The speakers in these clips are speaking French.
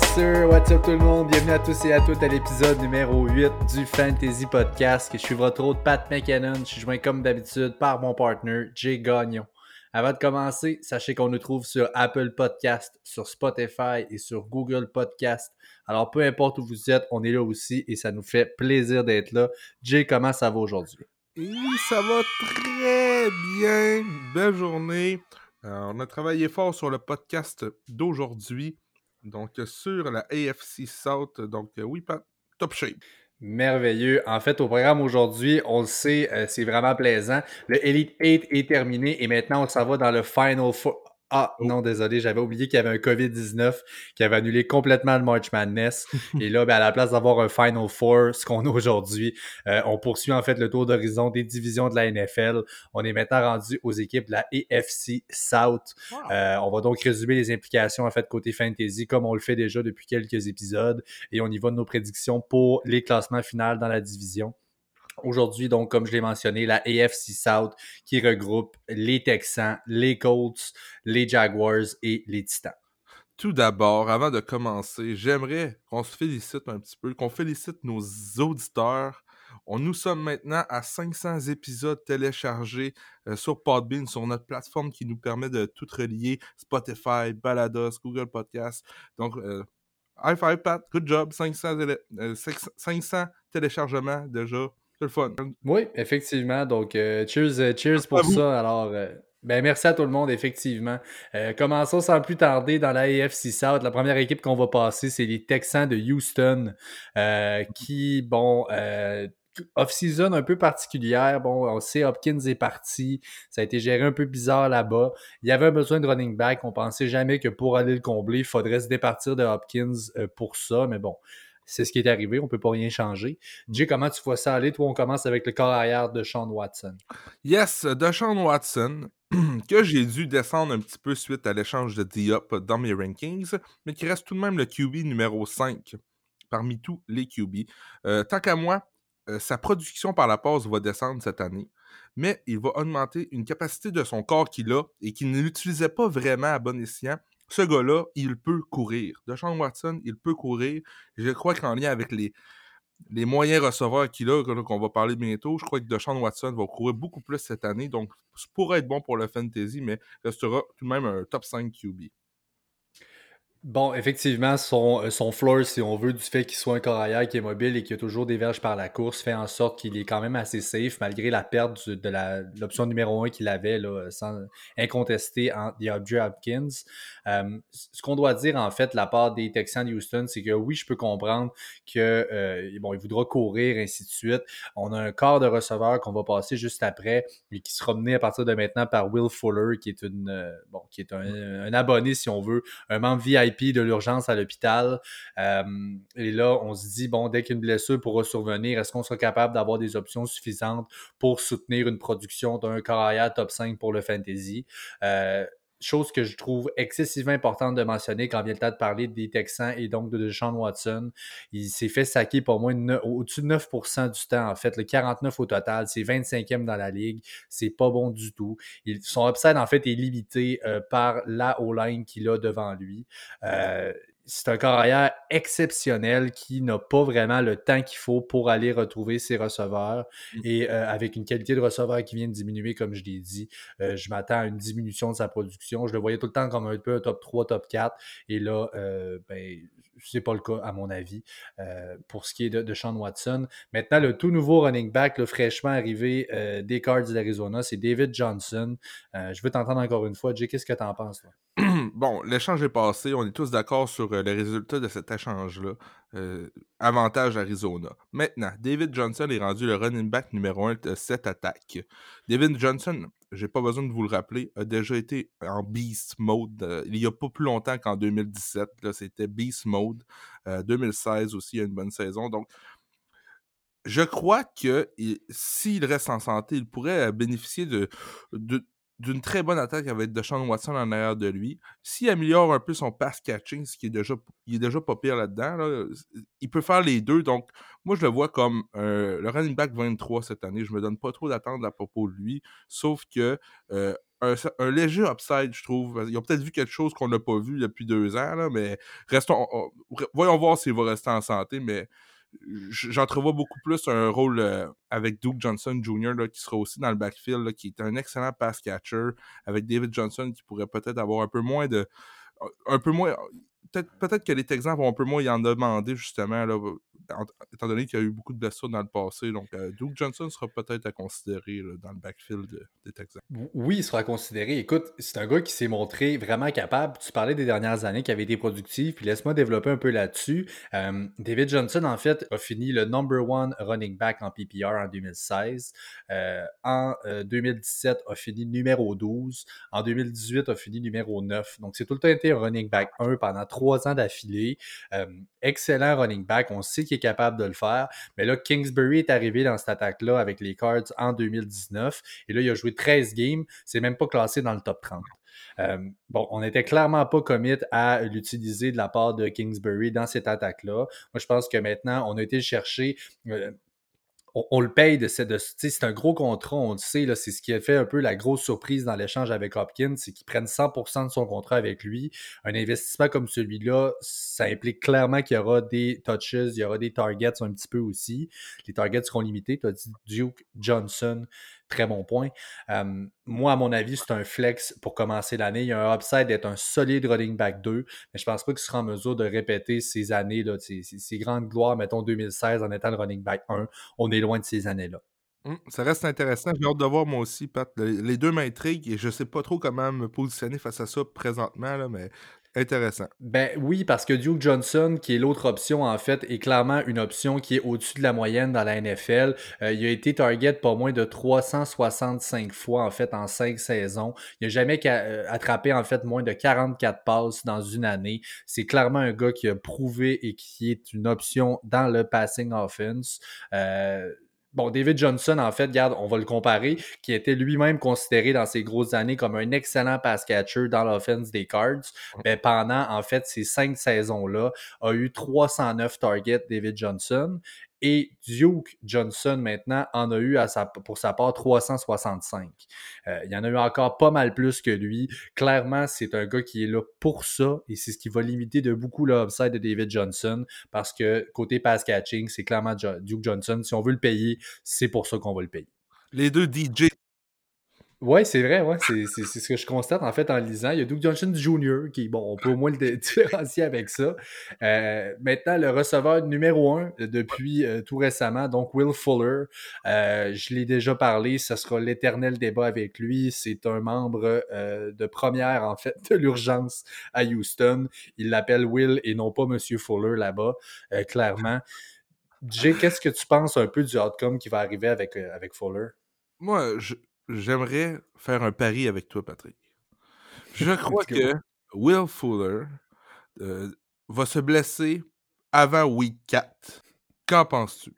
what's up tout le monde? Bienvenue à tous et à toutes à l'épisode numéro 8 du Fantasy Podcast. Je suis votre hôte Pat McKinnon. Je suis joint comme d'habitude par mon partner Jay Gagnon. Avant de commencer, sachez qu'on nous trouve sur Apple Podcast, sur Spotify et sur Google Podcast. Alors peu importe où vous êtes, on est là aussi et ça nous fait plaisir d'être là. Jay, comment ça va aujourd'hui? Oui, ça va très bien. Belle journée. Euh, on a travaillé fort sur le podcast d'aujourd'hui. Donc, sur la AFC South. Donc, euh, oui, pas top shape. Merveilleux. En fait, au programme aujourd'hui, on le sait, euh, c'est vraiment plaisant. Le Elite 8 est terminé et maintenant on s'en va dans le Final Four. Ah oh. non, désolé, j'avais oublié qu'il y avait un COVID-19 qui avait annulé complètement le March Madness. Et là, ben, à la place d'avoir un Final Four, ce qu'on a aujourd'hui, euh, on poursuit en fait le tour d'horizon des divisions de la NFL. On est maintenant rendu aux équipes de la AFC South. Euh, on va donc résumer les implications en fait côté fantasy comme on le fait déjà depuis quelques épisodes. Et on y va de nos prédictions pour les classements finaux dans la division. Aujourd'hui, donc, comme je l'ai mentionné, la AFC South qui regroupe les Texans, les Colts, les Jaguars et les Titans. Tout d'abord, avant de commencer, j'aimerais qu'on se félicite un petit peu, qu'on félicite nos auditeurs. On, nous sommes maintenant à 500 épisodes téléchargés euh, sur Podbean, sur notre plateforme qui nous permet de tout relier Spotify, Balados, Google Podcasts. Donc, euh, high five, Pat, good job. 500, 500 euh, téléchargements déjà c'est le fun. Oui, effectivement. Donc, euh, cheers, euh, cheers pour ça. Alors, euh, ben, merci à tout le monde, effectivement. commençons sans plus tarder dans la AFC South. La première équipe qu'on va passer, c'est les Texans de Houston, qui, bon, off-season un peu particulière. Bon, on sait, Hopkins est parti. Ça a été géré un peu bizarre là-bas. Il y avait un besoin de running back. On pensait jamais que pour aller le combler, il faudrait se départir de Hopkins pour ça. Mais bon, c'est ce qui est arrivé, on ne peut pas rien changer. Jay, comment tu vois ça aller? Toi, on commence avec le corps arrière de Sean Watson. Yes, de Sean Watson, que j'ai dû descendre un petit peu suite à l'échange de Diop dans mes rankings, mais qui reste tout de même le QB numéro 5 parmi tous les QB. Euh, tant qu'à moi, euh, sa production par la passe va descendre cette année, mais il va augmenter une capacité de son corps qu'il a et qu'il n'utilisait pas vraiment à bon escient ce gars-là, il peut courir. Deshaun Watson, il peut courir. Je crois qu'en lien avec les, moyens receveurs qu'il a, qu'on va parler bientôt, je crois que Deshaun Watson va courir beaucoup plus cette année. Donc, ça pourrait être bon pour le fantasy, mais restera tout de même un top 5 QB. Bon, effectivement, son, euh, son floor, si on veut, du fait qu'il soit un corps qui est mobile et qui a toujours des verges par la course, fait en sorte qu'il est quand même assez safe, malgré la perte de l'option numéro 1 qu'il avait, là, sans incontester en DeAndre Hopkins. Euh, ce qu'on doit dire, en fait, la part des Texans de Houston, c'est que oui, je peux comprendre que euh, bon, voudra courir, ainsi de suite. On a un corps de receveur qu'on va passer juste après, et qui sera mené à partir de maintenant par Will Fuller, qui est une bon, qui est un, un abonné, si on veut, un membre VIP de l'urgence à l'hôpital. Et là, on se dit, bon, dès qu'une blessure pourra survenir, est-ce qu'on sera capable d'avoir des options suffisantes pour soutenir une production d'un carrière top 5 pour le fantasy? Euh, chose que je trouve excessivement importante de mentionner quand vient le temps de parler des Texans et donc de Sean Watson. Il s'est fait saquer pour moins au-dessus de 9% du temps, en fait, le 49 au total. C'est 25e dans la ligue. C'est pas bon du tout. son upside, en fait, est limité euh, par la O-line qu'il a devant lui. Euh, c'est un carrière exceptionnel qui n'a pas vraiment le temps qu'il faut pour aller retrouver ses receveurs. Mm. Et euh, avec une qualité de receveur qui vient de diminuer, comme je l'ai dit, euh, je m'attends à une diminution de sa production. Je le voyais tout le temps comme un peu un top 3, top 4. Et là, euh, ben, c'est pas le cas, à mon avis, pour ce qui est de, Sean Watson. Maintenant, le tout nouveau running back, le fraîchement arrivé des Cards d'Arizona, c'est David Johnson. je veux t'entendre encore une fois. Jay, qu'est-ce que tu en penses? bon, l'échange est passé. On est tous d'accord sur euh, les résultats de cet échange-là. Euh, avantage Arizona. Maintenant, David Johnson est rendu le running back numéro 1 de cette attaque. David Johnson, j'ai pas besoin de vous le rappeler, a déjà été en beast mode euh, il y a pas plus longtemps qu'en 2017. C'était beast mode. 2016 aussi, il y a une bonne saison. Donc, je crois que s'il reste en santé, il pourrait bénéficier de d'une très bonne attaque avec Deshaun Watson en arrière de lui. S'il améliore un peu son pass catching, ce qui est déjà, il est déjà pas pire là-dedans, il peut faire les deux. Donc, moi, je le vois comme le running back 23 cette année. Je me donne pas trop d'attente à propos de lui, sauf que euh, un, léger upside, je trouve. Ils ont peut-être vu quelque chose qu'on n'a pas vu depuis deux ans, là, mais restons, voyons voir s'il va rester en santé, mais j'entrevois beaucoup plus un rôle euh, avec Duke Johnson Jr. Qui sera aussi dans le backfield, qui est un excellent pass catcher, avec David Johnson qui pourrait peut-être avoir un peu moins de. Un peu moins. Peut-être peut que les Texans vont un peu moins y en demander, justement, là, étant donné qu'il y a eu beaucoup de blessures dans le passé. Donc, euh, Duke Johnson sera peut-être à considérer dans le backfield des Texans. Oui, il sera considéré. Écoute, c'est un gars qui s'est montré vraiment capable. Tu parlais des dernières années qui avait été productif, puis laisse-moi développer un peu là-dessus. Euh, David Johnson, en fait, a fini le number one running back en PPR en 2016. Euh, en 2017, a fini numéro 12. En 2018, a fini numéro 9. Donc, c'est tout le temps été un running back 1 pendant trois ans d'affilée. excellent running back. On sait qu'il est capable de le faire. Mais là, Kingsbury est arrivé dans cette attaque-là avec les Cards en 2019. Et là, il a joué 13 games. C'est même pas classé dans le top 30. Euh, bon, on n'était clairement pas commit à l'utiliser de la part de Kingsbury dans cette attaque-là. Moi, je pense que maintenant, on a été chercher. Euh, on, le paye de, de c'est un gros contrat, on le sait, c'est ce qui a fait un peu la grosse surprise dans l'échange avec Hopkins, c'est qu'ils prennent 100% de son contrat avec lui. Un investissement comme celui-là, ça implique clairement qu'il y aura des touches, il y aura des targets un petit peu aussi. Les targets seront limités. Tu as dit Duke Johnson, Très bon point. moi, à mon avis, c'est un flex pour commencer l'année. Il y a un upside d'être un solide running back 2, mais je pense pas qu'il sera en mesure de répéter ces années, là, ces, grandes gloires, mettons 2016 en étant le running back 1. On est loin de ces années-là. Hum, ça reste intéressant. J'ai hâte de voir moi aussi, Pat. Les deux m'intriguent et je sais pas trop comment me positionner face à ça présentement, là, mais Intéressant. Ben oui, parce que Duke Johnson, qui est l'autre option, en fait, est clairement une option qui est au-dessus de la moyenne dans la NFL. Euh, il a été target pas moins de 365 fois, en fait, en cinq saisons. Il n'a jamais euh, attrapé, en fait, moins de 44 passes dans une année. C'est clairement un gars qui a prouvé et qui est une option dans le passing offense. Euh, Bon, David Johnson, en fait, regarde, on va le comparer, qui était lui-même considéré dans ses grosses années comme un excellent pass catcher dans l'offense des Cards. Mais pendant, en fait, ces cinq saisons-là, a eu 309 targets David Johnson et Duke Johnson, maintenant, en a eu à sa, pour sa part 365. Euh, il y en a eu encore pas mal plus que lui. Clairement, c'est un gars qui est là pour ça et c'est ce qui va limiter de beaucoup l'upside de David Johnson parce que côté pass catching, c'est clairement Duke Johnson. Si on veut le payer, c'est pour ça qu'on va le payer. Les deux DJ oui, c'est vrai, ouais, c'est ce que je constate en fait en lisant. Il y a Doug Johnson Jr. qui, bon, on peut au moins le différencier avec ça. Euh, maintenant, le receveur numéro un depuis euh, tout récemment, donc Will Fuller. Euh, je l'ai déjà parlé, ce sera l'éternel débat avec lui. C'est un membre de première, en fait, de l'urgence à Houston. Il l'appelle Will et non pas Monsieur Fuller là-bas, clairement. Jay, qu'est-ce que tu penses un peu du outcome qui va arriver avec, avec Fuller? Moi, je, j'aimerais faire un pari avec toi, Patrick. Je crois que Will Fuller euh, va se blesser avant week 4. Qu'en penses-tu?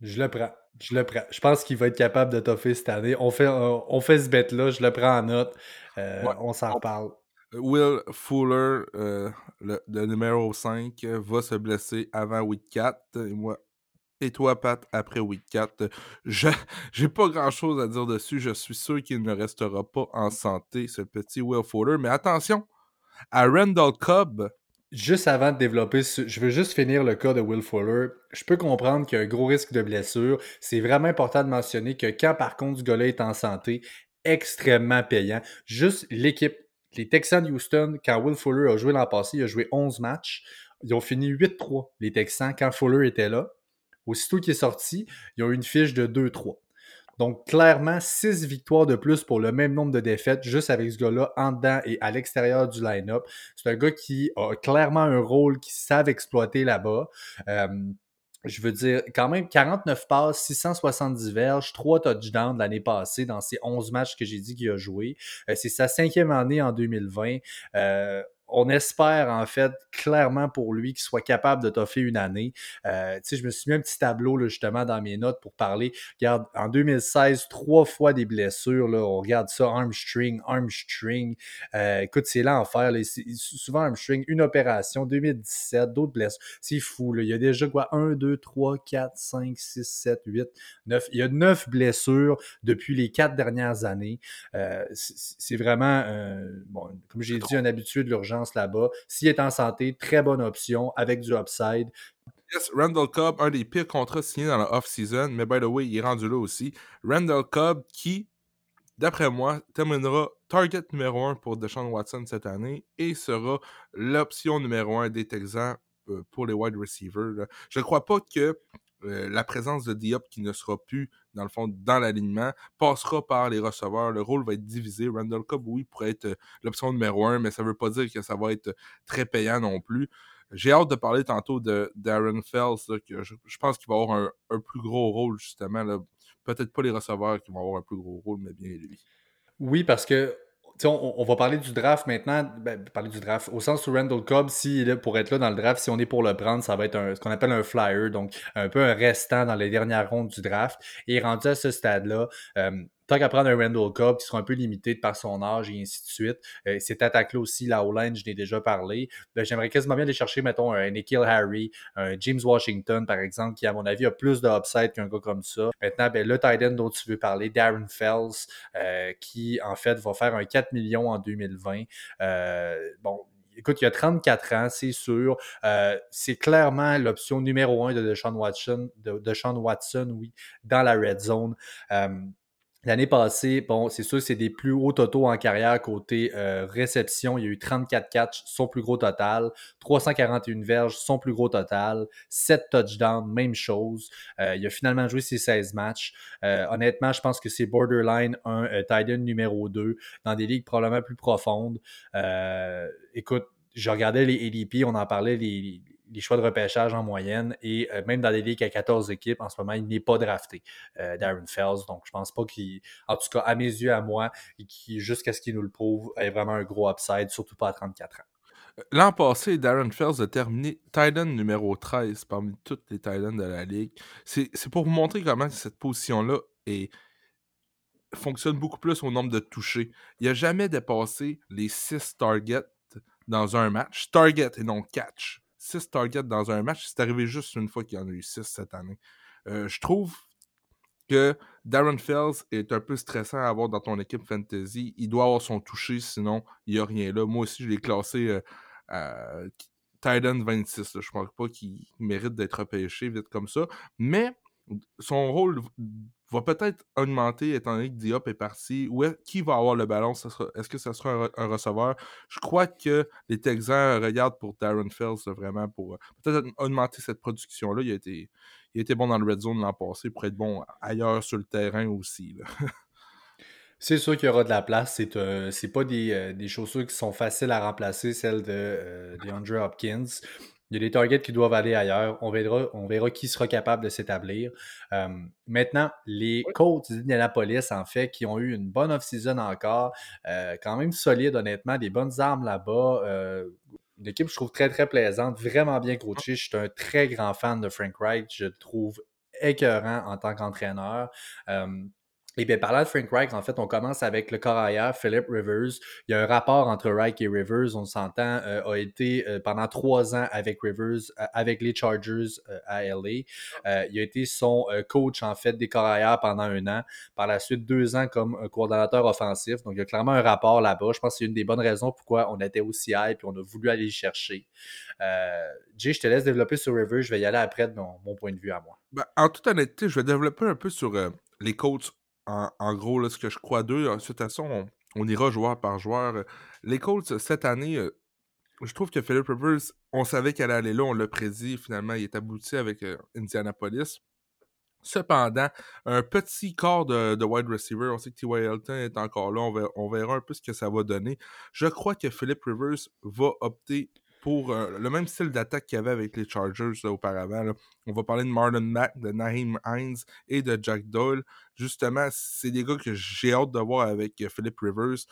Je le prends. Je le prends. Je pense qu'il va être capable de toffer cette année. On fait, on fait ce bet-là. Je le prends en note. Euh, on s'en reparle. Will Fuller, euh, le, numéro 5, va se blesser avant week 4. Et moi, et toi, Pat, après week 4, je n'ai pas grand-chose à dire dessus. Je suis sûr qu'il ne restera pas en santé, ce petit Will Fuller. Mais attention, à Randall Cobb. Juste avant de développer, je veux juste finir le cas de Will Fuller. Je peux comprendre qu'il y a un gros risque de blessure. C'est vraiment important de mentionner que quand par contre ce gars-là est en santé, extrêmement payant. Juste l'équipe, les Texans de Houston, quand Will Fuller a joué l'an passé, il a joué 11 matchs. Ils ont fini 8-3, les Texans, quand Fuller était là. Aussitôt qu'il est sorti, ils ont eu une fiche de 2-3. Donc, clairement, 6 victoires de plus pour le même nombre de défaites, juste avec ce gars-là en dedans et à l'extérieur du line-up. C'est un gars qui a clairement un rôle qui savent exploiter là-bas. Euh, je veux dire, quand même, 49 passes, 670 verges, 3 touchdowns l'année passée dans ces 11 matchs que j'ai dit qu'il a joué. Euh, c'est sa cinquième année en 2020. Euh, on espère en fait clairement pour lui qu'il soit capable de toffer une année. Euh, je me suis mis un petit tableau là, justement dans mes notes pour parler. Regarde, en 2016, trois fois des blessures. Là, on regarde ça, armstring, armstring. Euh, écoute, c'est l'enfer. Souvent armstring, une opération, 2017, d'autres blessures. C'est fou. Là. Il y a déjà quoi? 1, 2, 3, 4, 5, 6, 7, 8, 9. Il y a neuf blessures depuis les quatre dernières années. Euh, c'est vraiment, bon, comme j'ai dit, un habitué de l'urgence là-bas. S'il est en santé, très bonne option avec du upside. Yes, Randall Cobb, un des pires contrats signés dans la off-season, mais by the way, il est rendu là aussi. Randall Cobb qui, d'après moi, terminera target numéro 1 pour Deshaun Watson cette année et sera l'option numéro 1 des Texans euh, pour les wide receivers. Je ne crois pas que euh, la présence de Diop qui ne sera plus, dans le fond, dans l'alignement, passera par les receveurs. Le rôle va être divisé. Randall Cobb, oui, pourrait être euh, l'option numéro un, mais ça ne veut pas dire que ça va être très payant non plus. J'ai hâte de parler tantôt de Darren Fells, que je, pense qu'il va avoir un, plus gros rôle, justement. Peut-être pas les receveurs qui vont avoir un plus gros rôle, mais bien lui. Oui, parce que on, va parler du draft maintenant. Ben, parler du draft. Au sens où Randall Cobb, s'il est pour être là dans le draft, si on est pour le prendre, ça va être ce qu'on appelle un flyer, donc un peu un restant dans les dernières rondes du draft. Et rendu à ce stade-là, euh, tant qu'à prendre un Randall Cobb qui sera un peu limité par son âge et ainsi de suite, euh, cette attaque-là aussi, la O-line, je n'ai déjà parlé. Ben, j'aimerais quasiment bien aller chercher, mettons, un Nikhil Harry, un James Washington, par exemple, qui, à mon avis, a plus de qu'un gars comme ça. Maintenant, ben, le tight dont tu veux parler, Darren Fells, euh, qui, en fait, va faire un 4 millions en 2020. Euh, bon, écoute, il a 34 ans, c'est sûr. c'est clairement l'option numéro un de Deshaun Watson, de, de Watson, oui, dans la red zone. L'année passée, bon, c'est sûr, c'est des plus hauts totaux en carrière côté euh, réception. Il y a eu 34 catchs, son plus gros total. 341 verges, son plus gros total. 7 touchdowns, même chose. Euh, il a finalement joué ses 16 matchs. Euh, honnêtement, je pense que c'est borderline un tight end numéro 2 dans des ligues probablement plus profondes. écoute, je regardais les ADP, on en parlait, les, les choix de repêchage en moyenne et euh, même dans des ligues à 14 équipes, en ce moment, il n'est pas drafté, euh, Darren Fells. Donc, je pense pas qu'il, en tout cas, à mes yeux, à moi, et jusqu'à ce qu'il nous le prouve, est vraiment un gros upside, surtout pas à 34 ans. Euh, l'an passé, Darren Fells a terminé Titan numéro 13 parmi toutes les Titans de la ligue. C'est, pour vous montrer comment cette position-là fonctionne beaucoup plus au nombre de touchés. Il n'a jamais dépassé les 6 targets dans un match. Target et non catch. 6 targets dans un match. C'est arrivé juste une fois qu'il y en a eu 6 cette année. Euh, je trouve que Darren Fells est un peu stressant à avoir dans ton équipe fantasy. Il doit avoir son toucher, sinon il n'y a rien là. Moi aussi, je l'ai classé euh, à Titan 26. Je ne pense pas qu'il mérite d'être repêché vite comme ça. Mais son rôle va peut-être augmenter étant donné que Diop est parti. Ou qui va avoir le ballon? Est-ce que ce sera un, receveur? Je crois que les Texans regardent pour Darren Fells vraiment pour euh, peut-être augmenter cette production-là. Il, a été, bon dans le red zone l'an passé pour être bon ailleurs sur le terrain aussi. C'est sûr qu'il y aura de la place. C'est euh, pas des, euh, des, chaussures qui sont faciles à remplacer, celles de, de Andrew Hopkins. Il y a des targets qui doivent aller ailleurs. On verra, on verra qui sera capable de s'établir. Euh, maintenant, les Colts d'Indianapolis, en fait, qui ont eu une bonne off-season encore, euh, quand même solide, honnêtement, des bonnes armes là-bas. Euh, une équipe, je trouve, très, très plaisante, vraiment bien coachée. Je suis un très grand fan de Frank Wright. Je le trouve écœurant en tant qu'entraîneur. Et bien, parlant de Frank Reich, en fait, on commence avec le corps Philip Rivers. Il y a un rapport entre Reich et Rivers, on s'entend, euh, a été euh, pendant trois ans avec Rivers, euh, avec les Chargers à LA. il a été son coach, en fait, des corps pendant un an. Par la suite, deux ans comme coordonnateur offensif. Donc, il y a clairement un rapport là-bas. Je pense que c'est une des bonnes raisons pourquoi on était aussi high et on a voulu aller le chercher. Jay, je te laisse développer sur Rivers. Je vais y aller après de mon, point de vue à moi. Ben, en toute honnêteté, je vais développer un peu sur les coachs en, gros, là, ce que je crois d'eux. Ensuite, à ça, on, on, ira joueur par joueur. Les Colts, cette année, euh, je trouve que Philip Rivers, on savait qu'elle allait là, on l'a prédit. Finalement, il est abouti avec euh, Indianapolis. Cependant, un petit corps de, wide receiver, on sait que T.Y. Elton est encore là, on verra, on verra, un peu ce que ça va donner. Je crois que Philip Rivers va opter pour euh, le même style d'attaque qu'il y avait avec les Chargers auparavant. On va parler de Marlon Mack, de Naheem Hines et de Jack Doyle. Justement, c'est des gars que j'ai hâte de voir avec euh, Philip Rivers.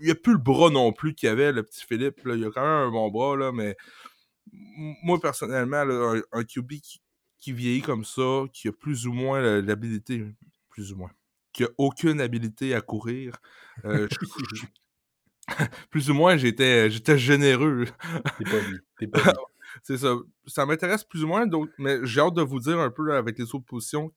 il a plus le bras non plus qu'il avait, le petit Philippe. Il a quand même un bon bras, là, mais moi, personnellement, un, QB qui, vieillit comme ça, qui a plus ou moins l'habilité, plus ou moins, qui a aucune habilité à courir, euh, plus ou moins, j'étais, j'étais généreux. T'es pas T'es pas C'est ça. Ça m'intéresse plus ou moins, donc, mais j'ai hâte de vous dire un peu avec les autres positions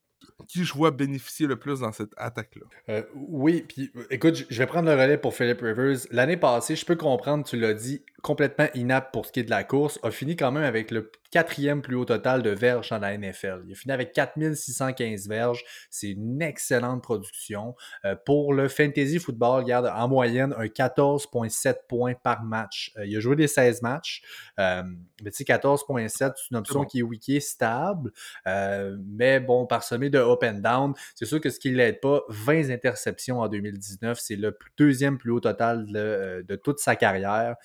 qui je vois bénéficier le plus dans cette attaque-là. Euh, oui, puis écoute, je vais prendre le relais pour Philip Rivers. L'année passée, je peux comprendre, tu l'as dit, complètement inapte pour ce qui est de la course, a fini quand même avec le quatrième plus haut total de verges dans la NFL. Il a fini avec 4615 verges. C'est une excellente production. Euh, pour le fantasy football, regarde, en moyenne, un 14,7 points par match. Euh, il a joué des 16 matchs. Euh, mais tu sais, 14,7, c'est une option qui est wiki stable. mais bon, parsemé de up and down. C'est sûr que ce qui ne l'aide pas, 20 interceptions en 2019. C'est le deuxième plus haut total de, de toute sa carrière.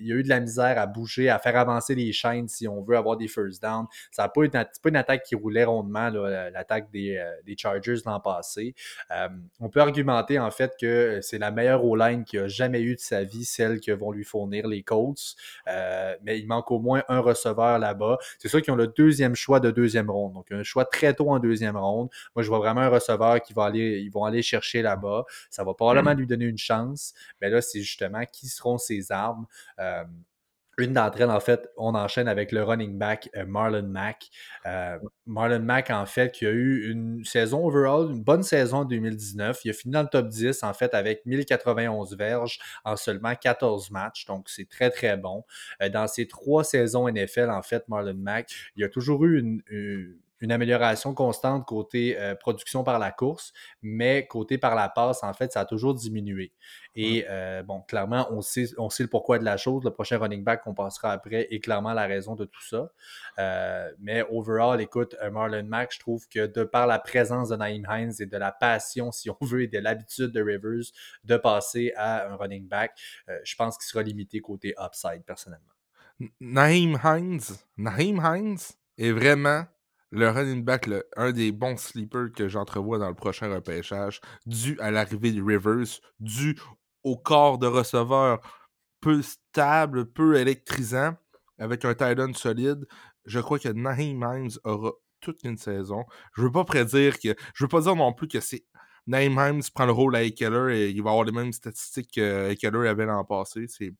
Il a eu de la misère à bouger, à faire avancer les chaînes si on veut avoir des first down. Ça n'a pas, pas une attaque qui roulait rondement, l'attaque des, euh, des, Chargers l'an passé. Euh, on peut argumenter en fait que c'est la meilleure O-line qu'il a jamais eu de sa vie, celle que vont lui fournir les Colts. Euh, mais il manque au moins un receveur là-bas. C'est sûr qu'ils ont le deuxième choix de deuxième ronde. Donc, un choix très tôt en deuxième ronde. Moi, je vois vraiment un receveur qui va aller, ils vont aller chercher là-bas. Ça va probablement mm. lui donner une chance. Mais là, c'est justement qui seront ses armes. Une d'entre elles, en fait, on enchaîne avec le running back euh, Marlon Mack. Euh, Marlon Mack, en fait, qui a eu une saison overall, une bonne saison en 2019. Il a fini dans le top 10, en fait, avec 1091 verges en seulement 14 matchs. Donc, c'est très, très bon. Euh, dans ses trois saisons NFL, en fait, Marlon Mack, il a toujours eu une amélioration constante côté euh, production par la course, mais côté par la passe, en fait, ça a toujours diminué. Et euh, bon, clairement, on sait, on sait le pourquoi de la chose. Le prochain running back qu'on passera après est clairement la raison de tout ça. Euh, mais overall, écoute, Marlon Mack, je trouve que de par la présence de Naïm Hines et de la passion, si on veut, et de l'habitude de Rivers de passer à un running back, je pense qu'il sera limité côté upside, personnellement. Naïm Hines, Naïm Hines est vraiment le running back, un des bons sleepers que j'entrevois dans le prochain repêchage, dû à l'arrivée de Rivers, dû au corps de receveur peu stable, peu électrisant, avec un tight end solide. Je crois que Naheem Himes aura toute une saison. Je veux pas prédire que. Je veux pas dire non plus que c'est. Naheem Himes prend le rôle à Ekeler et il va avoir les mêmes statistiques qu'Ekeler avait l'an passé. C'est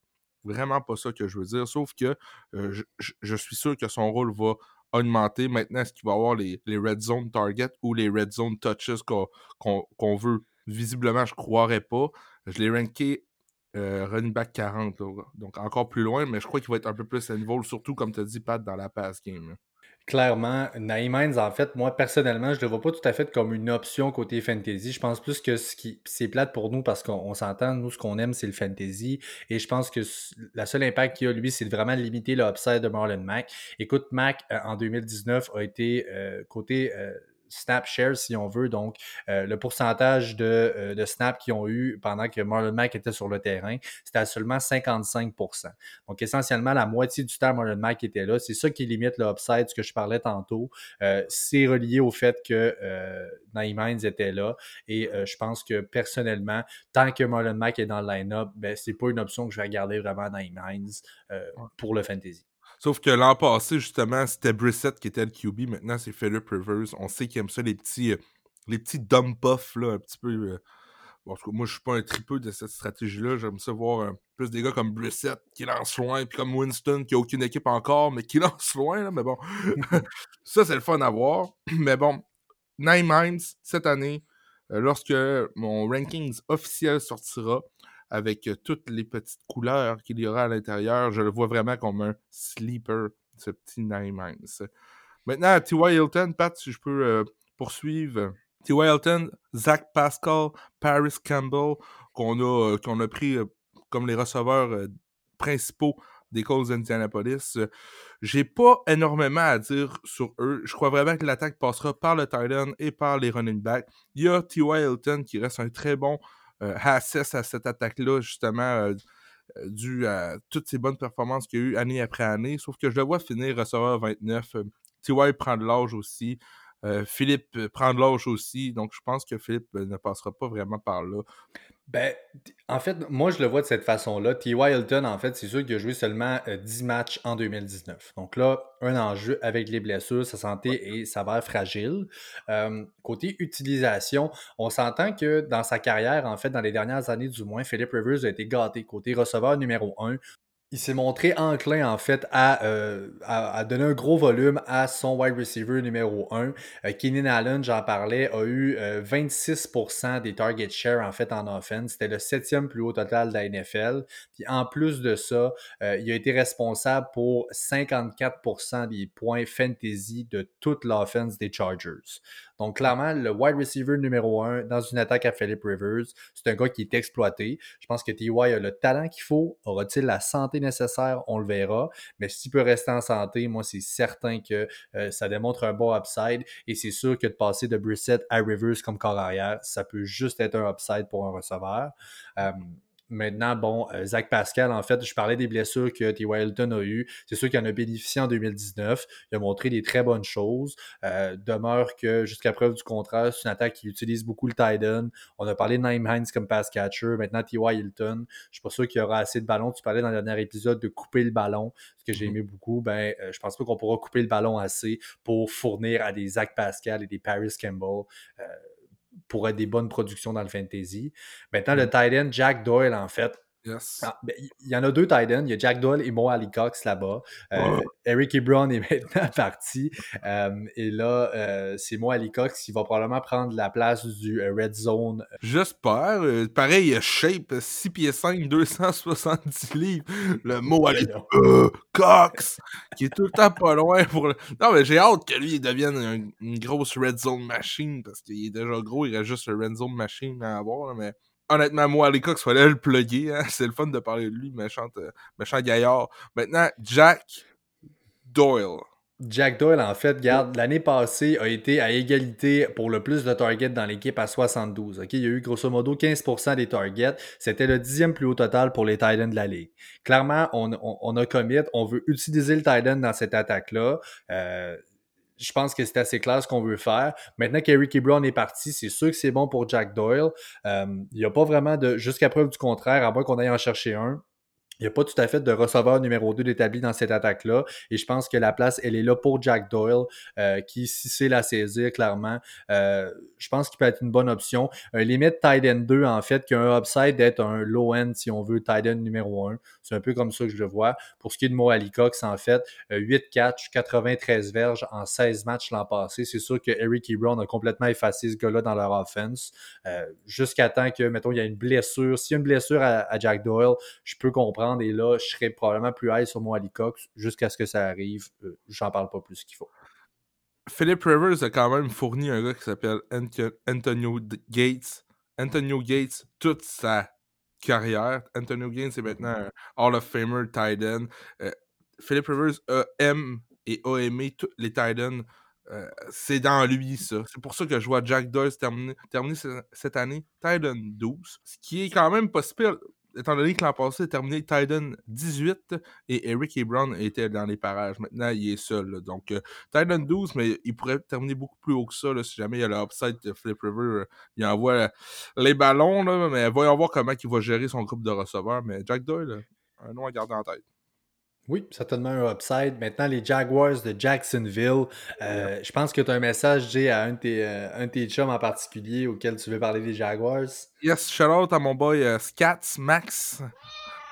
vraiment pas ça que je veux dire. Sauf que euh, je, suis sûr que son rôle va augmenter. Maintenant, est-ce qu'il va avoir les, red zone target ou les red zone touches qu'on veut? Visiblement, je croirais pas. Je l'ai ranké euh, running back 40, donc encore plus loin, mais je crois qu'il va être un peu plus niveau, surtout comme tu as dit, Pat, dans la pass game. Clairement, Naïm en fait, moi personnellement, je le vois pas tout à fait comme une option côté fantasy. Je pense plus que ce qui c'est plate pour nous parce qu'on s'entend, nous, ce qu'on aime, c'est le fantasy. Et je pense que la seule impact qu'il a, lui, c'est de vraiment limiter l'upside de Marlon Mack. Écoute, Mack, euh, en 2019, a été euh, côté euh, snap share, si on veut. Donc, euh, le pourcentage de, euh, de snaps qu'ils ont eu pendant que Marlon Mack était sur le terrain, c'était à seulement 55% Donc, essentiellement, la moitié du temps, Marlon Mack était là. C'est ça qui limite le upside, ce que je parlais tantôt. Euh, c'est relié au fait que euh, Naïm Hines était là. Et je pense que personnellement, tant que Marlon Mack est dans le line-up, ben, c'est pas une option que je vais regarder vraiment Naïm Hines pour le fantasy. Sauf que l'an passé, justement, c'était Brissett qui était le QB. Maintenant, c'est Philip Rivers. On sait qu'il aime ça, les petits, euh, les petits dump buffs, là, un petit peu. Euh, bon, moi, je suis pas un tripeux de cette stratégie-là. J'aime ça voir plus des gars comme Brissett qui lance loin, puis comme Winston qui a aucune équipe encore, mais qui lance loin. Là, mais bon, ça, c'est le fun à voir. Mais bon, Nine Minds, cette année, euh, lorsque mon rankings officiel sortira, avec euh, toutes les petites couleurs qu'il y aura à l'intérieur. Je le vois vraiment comme un sleeper, ce petit Nine Maintenant, T.Y. Hilton, Pat, si je peux euh, poursuivre. T.Y. Hilton, Zach Pascal, Paris Campbell, qu'on a, euh, a pris comme les receveurs principaux des Colts d'Indianapolis. J'ai pas énormément à dire sur eux. Je crois vraiment que l'attaque passera par le tight et par les running backs. Il y a T.Y. Hilton qui reste un très bon euh, à cette attaque-là, justement, euh, euh, dû à toutes ces bonnes performances qu'il y a eu année après année. Sauf que je le vois finir receveur 29. T.Y. prend de l'âge aussi. Philippe prend de l'âge aussi, donc je pense que Philippe ne passera pas vraiment par là. Ben, en fait, moi, je le vois de cette façon-là. T. Hilton, en fait, c'est sûr qu'il a joué seulement 10 matchs en 2019. Donc là, un enjeu avec les blessures, sa santé est s'avère fragile. côté utilisation, on s'entend que dans sa carrière, en fait, dans les dernières années du moins, Philip Rivers a été gâté. Côté receveur numéro 1, il s'est montré enclin, en fait, euh, à, à, donner un gros volume à son wide receiver numéro 1. Euh, Keenan Allen, j'en parlais, a eu 26% euh, des target share, en fait, en offense. C'était le septième plus haut total de la NFL. Puis en plus de ça, il a été responsable pour 54% des points fantasy de toute l'offense des Chargers. Donc, clairement, le wide receiver numéro un dans une attaque à Philip Rivers, c'est un gars qui est exploité. Je pense que T.Y. a le talent qu'il faut. Aura-t-il la santé nécessaire? On le verra. Mais s'il peut rester en santé, moi, c'est certain que euh, ça démontre un bon upside. Et c'est sûr que de passer de Brissett à Rivers comme corps arrière, ça peut juste être un upside pour un receveur. Euh, Maintenant, bon, euh, Zach Pascal, en fait, je parlais des blessures que T. Hilton a eues. C'est sûr qu'il en a bénéficié en 2019. Il a montré des très bonnes choses. Euh, demeure que, jusqu'à preuve du contraire, c'est une attaque qui utilise beaucoup le tight end. On a parlé de Naim Hines comme pass catcher. Maintenant, T. Hilton, je suis pas sûr qu'il y aura assez de ballons. Tu parlais dans le dernier épisode de couper le ballon, ce que j'ai mm-hmm. aimé beaucoup. Ben, euh, je pense pas qu'on pourra couper le ballon assez pour fournir à des Zach Pascal et des Paris Campbell pour être des bonnes productions dans le fantasy. Maintenant, le tight end Jack Doyle, en fait, ah, ben, il y en a deux tight ends. Il y a Jack Doyle et Mo Ali Cox là-bas. Euh, Eric Ebron est maintenant parti. Euh, et là, euh, c'est Mo Ali Cox qui va probablement prendre la place du Red Zone. J'espère. pareil, Shape, 6 pieds 5, 270 livres. Le Mo Ali Cox, qui est tout le temps pas loin pour Non, mais j'ai hâte que lui devienne une, grosse Red Zone machine parce qu'il est déjà gros. Il a juste le Red Zone machine à avoir. Mais honnêtement, moi, l'époque, il fallait le plugger. Hein. C'est le fun de parler de lui, méchant, euh, méchant gaillard. Maintenant, Jack Doyle. Jack Doyle, en fait, garde, l'année passée a été à égalité pour le plus de targets dans l'équipe à 72. Il y a eu grosso modo 15% des targets. C'était le dixième plus haut total pour les Titans de la Ligue. Clairement, on, a commit, on veut utiliser le Titan dans cette attaque-là. Euh, je pense que c'est assez clair ce qu'on veut faire. Maintenant qu'Eric Brown est parti, c'est sûr que c'est bon pour Jack Doyle. Euh, il n'y a pas vraiment de, jusqu'à preuve du contraire, à moins qu'on aille en chercher un, il n'y a pas tout à fait de receveur numéro 2 d'établi dans cette attaque-là. Et je pense que la place, elle est là pour Jack Doyle, euh, qui, si c'est la saisir, clairement, euh, je pense qu'il peut être une bonne option. Un limite tight end 2, en fait, qui a un upside d'être un low end, si on veut, tight end numéro 1. C'est un peu comme ça que je le vois. Pour ce qui est de Mo Cox, en fait, 8 catch, 93 verges en 16 matchs l'an passé. C'est sûr que Eric Ebron a complètement effacé ce gars-là dans leur offense. Euh, jusqu'à temps que, mettons, il y a une blessure. S'il y a une blessure à Jack Doyle, je peux comprendre et là, je serais probablement plus high sur mon Cox jusqu'à ce que ça arrive. Euh, j'en parle pas plus qu'il faut. Philip Rivers a quand même fourni un gars qui s'appelle Antonio Gates. Antonio Gates, toute sa carrière. Antonio Gates est maintenant un Hall of Famer tight end. Euh, Philip Rivers aime et a aimé tous les tight euh, c'est dans lui, ça. C'est pour ça que je vois Jack Doyle terminer, cette année Titan 12. Ce qui est quand même possible étant donné que l'an passé, a terminé Titan 18 et Eric et Brown était dans les parages. Maintenant, il est seul. Donc, euh, Titan 12, mais il pourrait terminer beaucoup plus haut que ça si jamais il y a l'upside de Flip River. Euh, il envoie les ballons, là, mais voyons voir comment il va gérer son groupe de receveurs. Mais Jack Doyle, un nom à garder en tête. Oui, certainement un upside. Maintenant, les Jaguars de Jacksonville. Euh, je pense que tu as un message, Jay, à un de, tes, euh, un de tes chums en particulier auquel tu veux parler des Jaguars. Yes, shout out à mon boy euh, Scats, Max.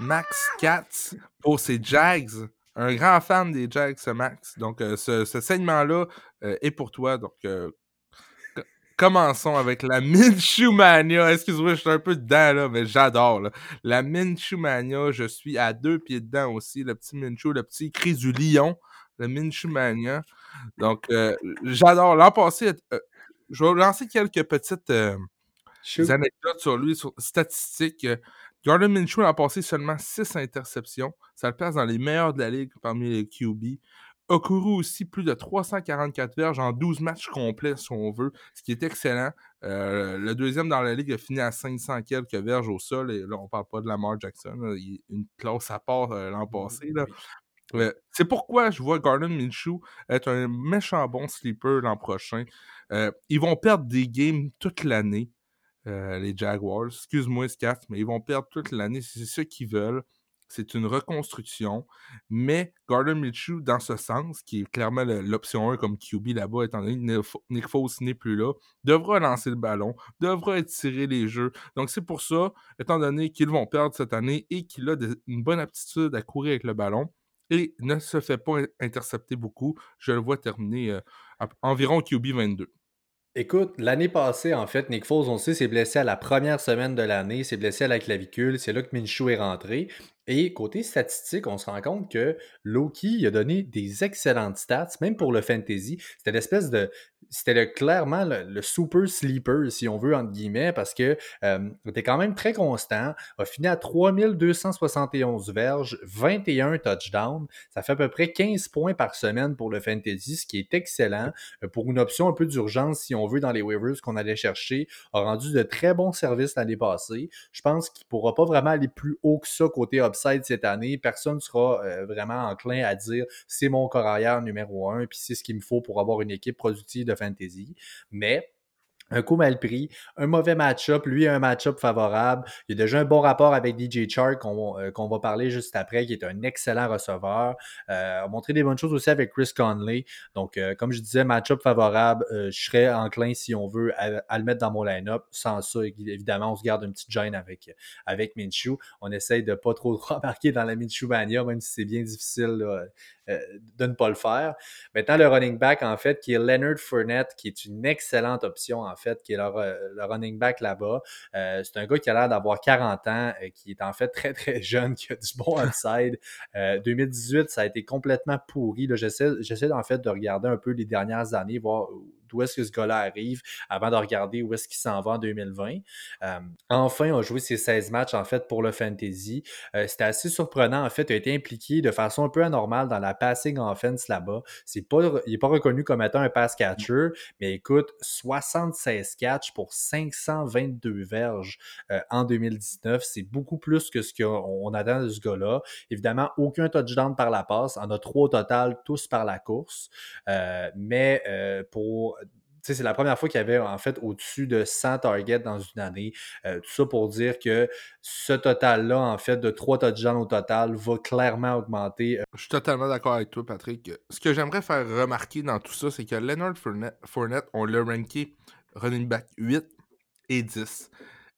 Max Scats pour ses Jags. Un grand fan des Jags, Max. Donc, ce, ce segment-là est pour toi. Donc, commençons avec la Minshew Mania. Excuse-moi, je suis un peu dedans, là, mais j'adore. La Minshew Mania, je suis à deux pieds dedans aussi. Le petit Minshew, le petit cri du lion. Le Minshew Mania. Donc, euh, j'adore. L'an passé, euh, je vais lancer quelques petites euh, anecdotes sur lui, sur statistiques. Gordon Minshew a passé seulement 6 interceptions. Ça le place dans les meilleurs de la ligue parmi les QB a couru aussi plus de 344 verges en 12 matchs complets, si on veut, ce qui est excellent. Euh, le deuxième dans la ligue a fini à 500 quelques verges au sol, et là, on parle pas de Lamar Jackson, il une classe à part euh, l'an passé. c'est pourquoi je vois Garden Minshew être un méchant bon sleeper l'an prochain. Euh, ils vont perdre des games toute l'année, les Jaguars. Excuse-moi, Scat, mais ils vont perdre toute l'année. C'est ce qu'ils veulent. C'est une reconstruction. Mais Gardner Minshew, dans ce sens, qui est clairement l'option 1 comme QB là-bas, étant donné que Nick Foles n'est plus là, devra lancer le ballon, devra étirer les jeux. Donc c'est pour ça, étant donné qu'ils vont perdre cette année et qu'il a une bonne aptitude à courir avec le ballon, et ne se fait pas intercepter beaucoup. Je le vois terminer euh, environ QB 22. Écoute, l'année passée, en fait, Nick Foles, on sait, s'est blessé à la première semaine de l'année, s'est blessé à la clavicule, c'est là que Minshew est rentré. Et côté statistique, on se rend compte que Loki a donné des excellentes stats, même pour le fantasy. C'était l'espèce de. C'était clairement le, super sleeper, si on veut, entre guillemets, parce que euh, était quand même très constant. A fini à 3271 verges, 21 touchdowns. Ça fait à peu près 15 points par semaine pour le fantasy, ce qui est excellent. Euh, pour une option un peu d'urgence, si on veut, dans les waivers qu'on allait chercher, a rendu de très bons services l'année passée. Je pense qu'il ne pourra pas vraiment aller plus haut que ça côté cette année, personne ne sera euh, vraiment enclin à dire c'est mon corps numéro un, puis c'est ce qu'il me faut pour avoir une équipe productive de fantasy. Mais un coup mal pris, un mauvais match-up, lui un match-up favorable. Il y a déjà un bon rapport avec DJ Chark euh, qu'on va parler juste après, qui est un excellent receveur. Euh, a montré des bonnes choses aussi avec Chris Conley. Donc, euh, comme je disais, match-up favorable, je serais enclin, si on veut, à, le mettre dans mon line-up. Sans ça, évidemment, on se garde une petite gêne avec, avec Minshew. On essaye de pas trop remarquer dans la Minshew Mania, même si c'est bien difficile euh, de ne pas le faire. Maintenant, le running back, en fait, qui est Leonard Fournette, qui est une excellente option, en fait, qui est le, running back là-bas. Euh, c'est un gars qui a l'air d'avoir 40 ans, euh, qui est en fait très, très jeune, qui a du bon upside. 2018, ça a été complètement pourri. J'essaie en fait de regarder un peu les dernières années, voir d'où est-ce que ce gars-là arrive avant de regarder où est-ce qu'il s'en va en 2020. Euh, enfin, on a joué ses 16 matchs en fait pour le fantasy. Euh, c'était assez surprenant en fait. Il a été impliqué de façon un peu anormale dans la passing offense là-bas. C'est pas, il n'est pas reconnu comme étant un pass catcher, mais écoute, 76 catchs pour 522 verges euh, en 2019. C'est beaucoup plus que ce qu'on attend de ce gars-là. Évidemment, aucun touchdown par la passe. On a trois au total, tous par la course. mais pour c'est la première fois qu'il y avait en fait au-dessus de 100 targets dans une année. Euh, tout ça pour dire que ce total-là, en fait, de 3 touchdowns au total, va clairement augmenter. Euh. Je suis totalement d'accord avec toi, Patrick. Ce que j'aimerais faire remarquer dans tout ça, c'est que Leonard Fournette, on l'a ranké running back 8 et 10.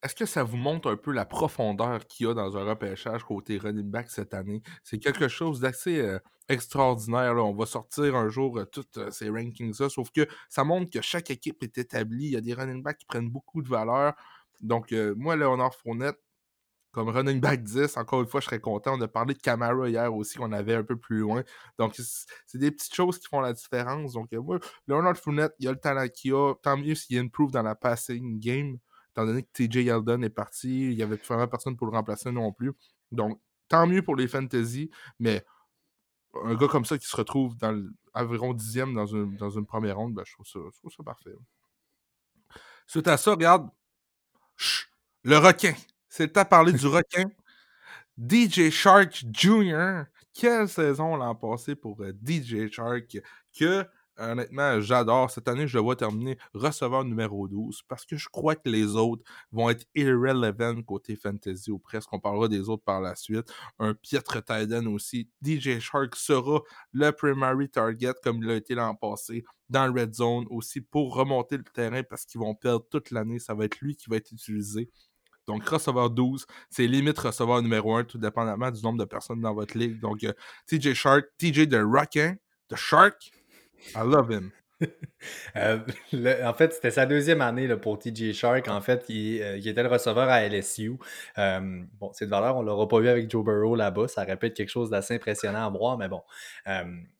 Est-ce que ça vous montre un peu la profondeur qu'il y a dans un repêchage côté running back cette année? C'est quelque chose d'assez euh, extraordinaire. On va sortir un jour euh, tous euh, ces rankings-là, sauf que ça montre que chaque équipe est établie. Il y a des running backs qui prennent beaucoup de valeur. Donc, moi, Leonard Fournette, comme running back 10, encore une fois, je serais content. On a parlé de Camara hier aussi, qu'on avait un peu plus loin. Donc, c'est des petites choses qui font la différence. Donc, moi, Leonard Fournette, il a le talent qu'il a. Tant mieux s'il improve dans la passing game étant donné que TJ Yeldon est parti, il n'y avait vraiment personne pour le remplacer non plus. Donc, tant mieux pour les fantasy, mais un gars comme ça qui se retrouve dans environ dixième dans une, dans une première ronde, ben, je, trouve ça, je, trouve ça, parfait. Suite à ça, regarde, le requin. C'est le temps de parler du requin. DJ Shark Jr. Quelle saison l'an passé pour euh, DJ Shark que honnêtement, j'adore. Cette année, je le vois terminer receveur numéro 12 parce que je crois que les autres vont être irrelevant côté fantasy ou presque. On parlera des autres par la suite. Un piètre Titan aussi. DJ Shark sera le primary target comme il a été l'an passé dans le red zone aussi pour remonter le terrain parce qu'ils vont perdre toute l'année. Ça va être lui qui va être utilisé. Donc, receveur 12, c'est limite receveur numéro 1, tout dépendamment du nombre de personnes dans votre ligue. Donc, euh, TJ Shark, TJ de Rockin, de Shark, I love him. Euh, en fait, c'était sa deuxième année là, pour TJ Shark. En fait, il, euh, était le receveur à LSU. Euh, bon, cette valeur, on ne l'aura pas vu avec Joe Burrow là-bas. Ça répète quelque chose d'assez impressionnant à voir, mais bon.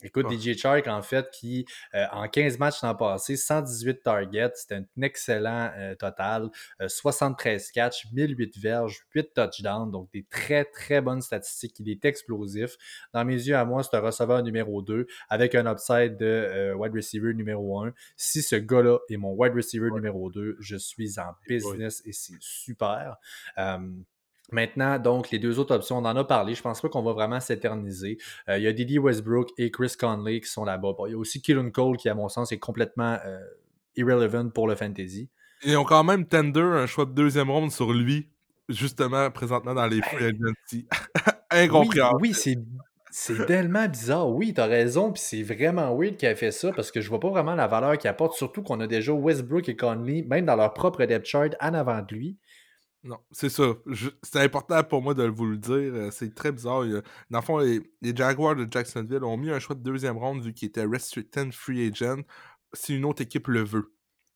écoute, DJ Shark, en fait, qui en 15 matchs l'an passé, 118 targets, c'était un excellent total. 73 catchs, 1008 verges, 8 touchdowns. Donc, des très, très bonnes statistiques. Il est explosif. Dans mes yeux, à moi, c'est un receveur numéro 2 avec un upside de wide receiver numéro numéro Si ce gars-là est mon wide receiver numéro 2, je suis en business et c'est super. Maintenant, donc, les deux autres options, on en a parlé. Je pense pas qu'on va vraiment s'éterniser. Euh, il y a Didi Westbrook et Chris Conley qui sont là-bas. il y a aussi Kieran Cole qui, à mon sens, est complètement euh, irrelevant pour le fantasy. Ils ont quand même Tender un choix de deuxième ronde sur lui, justement, présentement dans les free agency. Incompréhensible. Oui, c'est c'est tellement bizarre. Oui, t'as raison, puis c'est vraiment weird qu'il ait fait ça parce que je vois pas vraiment la valeur qu'il apporte, surtout qu'on a déjà Westbrook et Conley, même dans leur propre depth chart, en avant de lui. Non, c'est ça. C'est important pour moi de vous le dire. Euh, c'est très bizarre. Dans le fond, les, Jaguars de Jacksonville ont mis un choix de deuxième ronde vu qu'il était restricted free agent si une autre équipe le veut.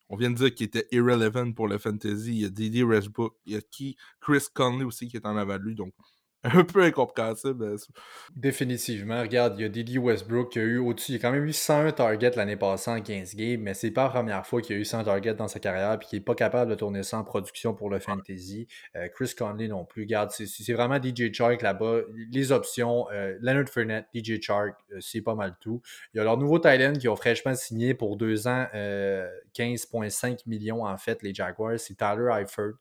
On vient de dire qu'il était irrelevant pour le fantasy. Il y a Didi Westbrook, il y a qui? Chris Conley aussi qui est en avant de lui. Donc, un peu incompréhensible. Définitivement. Regarde, il y a Didi Westbrook qui a eu au-dessus. Il a quand même eu 101 targets l'année passée en 15 games, mais c'est pas la première fois qu'il a eu 100 targets dans sa carrière et qu'il n'est pas capable de tourner ça en production pour le fantasy. Euh, Chris Conley non plus. Regarde, c'est vraiment DJ Chark là-bas. Les options, euh, Leonard Fournette, DJ Chark, euh, c'est pas mal tout. Il y a leur nouveau Thailand qui ont fraîchement signé pour deux ans 15,5 millions en fait, les Jaguars. C'est Tyler Eifert.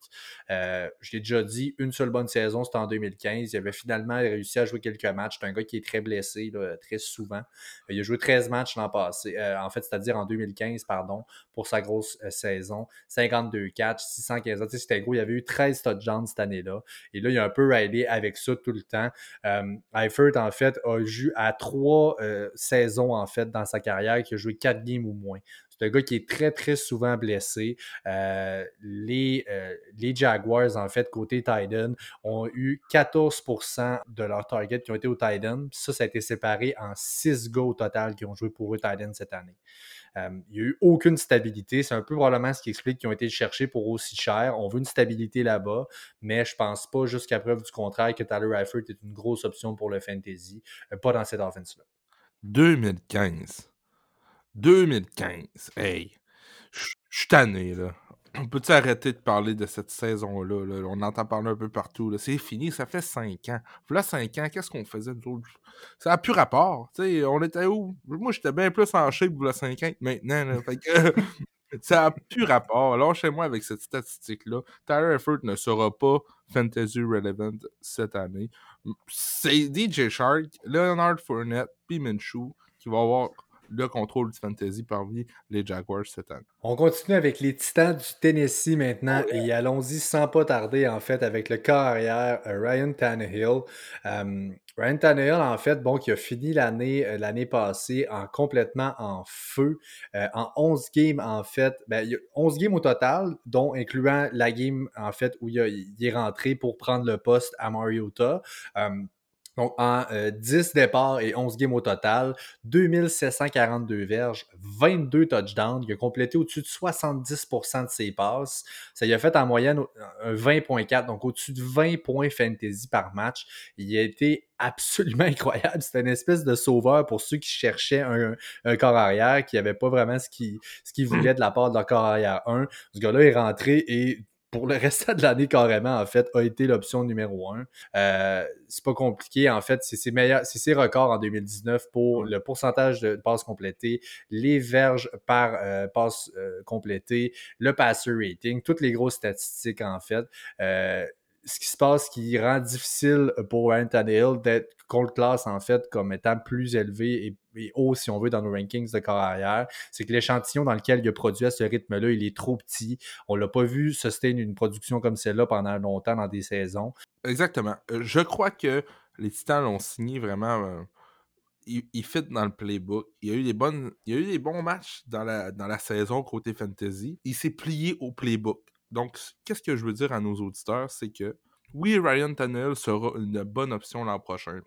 je l'ai déjà dit, une seule bonne saison, c'était en 2015 il avait finalement réussi à jouer quelques matchs. C'est un gars qui est très blessé, très souvent. Il a joué 13 matchs l'an passé, euh, en fait, c'est-à-dire en 2015, pardon, pour sa grosse euh, saison. 52 catchs, 615 C'était gros. Il avait eu 13 touchdowns cette année-là. Et là, il a un peu ridé avec ça tout le temps. Euh, Eifert, en fait, a joué à trois saisons, en fait, dans sa carrière, qui a joué 4 games ou moins. Un gars qui est très, très souvent blessé. Euh, les, euh, les Jaguars, en fait, côté Titan, ont eu 14% de leurs targets qui ont été au Titan. Ça, ça a été séparé en 6 gars au total qui ont joué pour eux Titan cette année. Euh, il n'y a eu aucune stabilité. C'est un peu probablement ce qui explique qu'ils ont été cherchés pour aussi cher. On veut une stabilité là-bas, mais je pense pas, jusqu'à preuve du contraire, que Tyler Eifert est une grosse option pour le fantasy. pas dans cette offense-là. 2015. 2015. Hey, je suis tanné, là. On peut-tu arrêter de parler de cette saison-là? On entend parler un peu partout. C'est fini, ça fait cinq ans. Là, cinq ans, qu'est-ce qu'on faisait nous autres? Ça n'a plus rapport. sais, on était où? Moi, j'étais bien plus en shape pour le 5 ans que maintenant. ça n'a plus rapport. Alors, chez moi, avec cette statistique-là, Tyler Effort ne sera pas fantasy relevant cette année. C'est DJ Shark, Leonard Fournette, puis Minshew qui va avoir le contrôle du fantasy parmi les Jaguars cette année. On continue avec les Titans du Tennessee maintenant et allons-y sans pas tarder en fait avec le corps arrière euh, Ryan Tannehill. Euh, Ryan Tannehill en fait, bon, qui a fini l'année euh, l'année passée en complètement en feu, en 11 games en fait, ben, il y a 11 games au total, dont incluant la game en fait où il, est rentré pour prendre le poste à Mariota. Donc, en 10 euh, départs et 11 games au total, 2742 verges, 22 touchdowns. Il a complété au-dessus de 70% de ses passes. Ça y a fait en moyenne 20.4, donc au-dessus de 20 points fantasy par match. Il a été absolument incroyable. C'était une espèce de sauveur pour ceux qui cherchaient un, corps arrière, qui n'avaient pas vraiment ce qu'ils ce voulaient de la part de leur corps arrière 1. Ce gars-là est rentré et pour le reste de l'année carrément, en fait, a été l'option numéro un. Euh, c'est pas compliqué, en fait, c'est ses, meilleurs, c'est ses records en 2019 pour le pourcentage de passes complétées, les verges par euh, passes euh, complétées, le passer rating, toutes les grosses statistiques, en fait. Euh, ce qui se passe qui rend difficile pour Ryan Hill d'être contre classe en fait comme étant plus élevé et, haut si on veut dans nos rankings de corps arrière, c'est que l'échantillon dans lequel il a produit à ce rythme-là, il est trop petit. On l'a pas vu sustain une production comme celle-là pendant longtemps dans des saisons. Exactement. Euh, je crois que les Titans l'ont signé vraiment. Euh, il, fit dans le playbook. Il y a eu des bonnes, il a eu des bons matchs dans la, dans la saison côté fantasy. Il s'est plié au playbook. Donc, qu'est-ce que je veux dire à nos auditeurs, c'est que oui, Ryan Tannehill sera une bonne option l'an prochain.